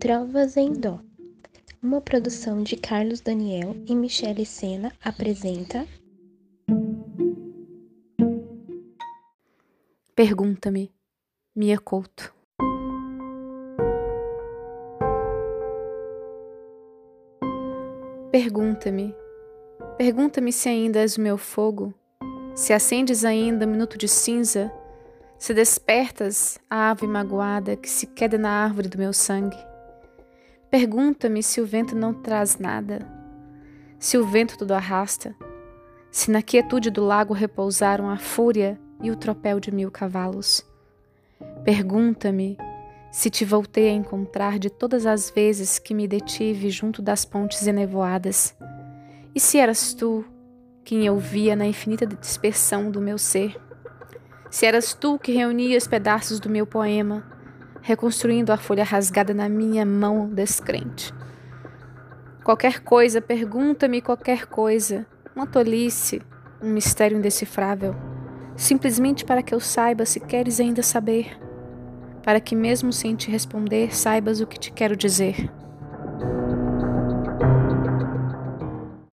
Trovas em Dó. Uma produção de Carlos Daniel e Michele Sena apresenta. Pergunta-me, Mia Couto. Pergunta-me, pergunta-me se ainda és o meu fogo, se acendes ainda um minuto de cinza, se despertas a ave magoada que se queda na árvore do meu sangue. Pergunta-me se o vento não traz nada, se o vento tudo arrasta, se na quietude do lago repousaram a fúria e o tropel de mil cavalos. Pergunta-me se te voltei a encontrar de todas as vezes que me detive junto das pontes enevoadas, e se eras tu quem eu via na infinita dispersão do meu ser, se eras tu que reunias pedaços do meu poema reconstruindo a folha rasgada na minha mão descrente. Qualquer coisa, pergunta-me qualquer coisa, uma tolice, um mistério indecifrável, simplesmente para que eu saiba se queres ainda saber, para que mesmo sem te responder saibas o que te quero dizer.